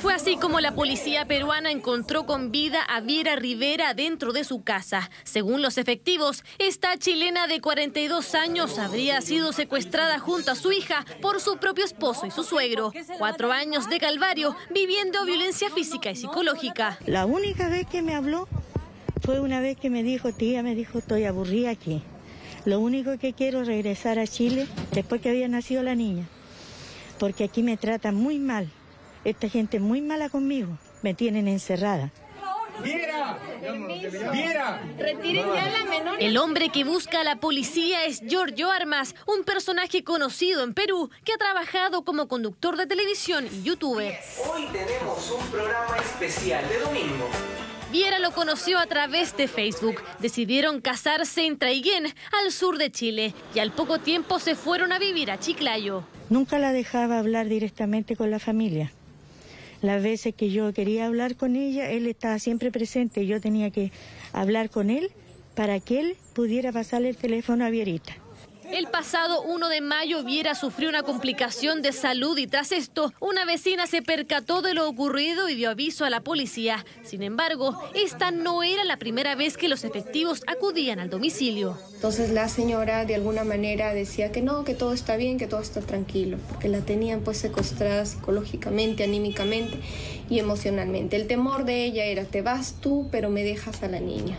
Fue así como la policía peruana encontró con vida a Viera Rivera dentro de su casa. Según los efectivos, esta chilena de 42 años habría sido secuestrada junto a su hija por su propio esposo y su suegro. Cuatro años de calvario viviendo violencia física y psicológica. La única vez que me habló fue una vez que me dijo, tía, me dijo, estoy aburrida aquí. Lo único que quiero es regresar a Chile después que había nacido la niña, porque aquí me tratan muy mal. Esta gente es muy mala conmigo, me tienen encerrada. ¡Viera! ¡Viera! Retiren ya la menor. El hombre que busca a la policía es Giorgio Armas, un personaje conocido en Perú que ha trabajado como conductor de televisión y youtuber. Hoy tenemos un programa especial de domingo. Viera lo conoció a través de Facebook. Decidieron casarse en Traiguén, al sur de Chile, y al poco tiempo se fueron a vivir a Chiclayo. Nunca la dejaba hablar directamente con la familia. Las veces que yo quería hablar con ella, él estaba siempre presente. Yo tenía que hablar con él para que él pudiera pasarle el teléfono a Vierita. El pasado 1 de mayo Viera sufrió una complicación de salud y tras esto una vecina se percató de lo ocurrido y dio aviso a la policía. Sin embargo, esta no era la primera vez que los efectivos acudían al domicilio. Entonces la señora de alguna manera decía que no, que todo está bien, que todo está tranquilo, porque la tenían pues secuestrada psicológicamente, anímicamente y emocionalmente. El temor de ella era, te vas tú, pero me dejas a la niña.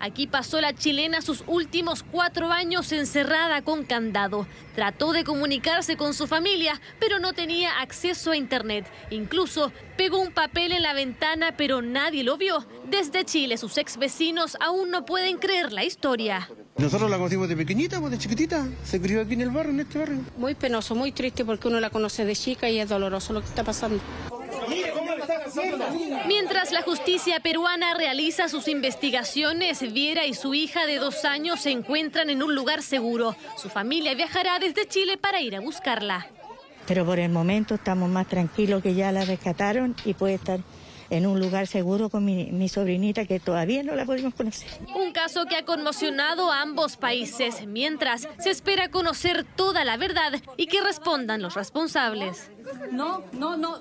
Aquí pasó la chilena sus últimos cuatro años encerrada con candado. Trató de comunicarse con su familia, pero no tenía acceso a Internet. Incluso pegó un papel en la ventana, pero nadie lo vio. Desde Chile, sus ex vecinos aún no pueden creer la historia. Nosotros la conocimos de pequeñita, pues de chiquitita. Se crió aquí en el barrio, en este barrio. Muy penoso, muy triste porque uno la conoce de chica y es doloroso lo que está pasando. Mientras la justicia peruana realiza sus investigaciones, Viera y su hija de dos años se encuentran en un lugar seguro. Su familia viajará desde Chile para ir a buscarla. Pero por el momento estamos más tranquilos que ya la rescataron y puede estar en un lugar seguro con mi, mi, sobrinita que todavía no la podemos conocer. Un caso que ha conmocionado a ambos países, mientras se espera conocer toda la verdad y que respondan los responsables. No, no, no.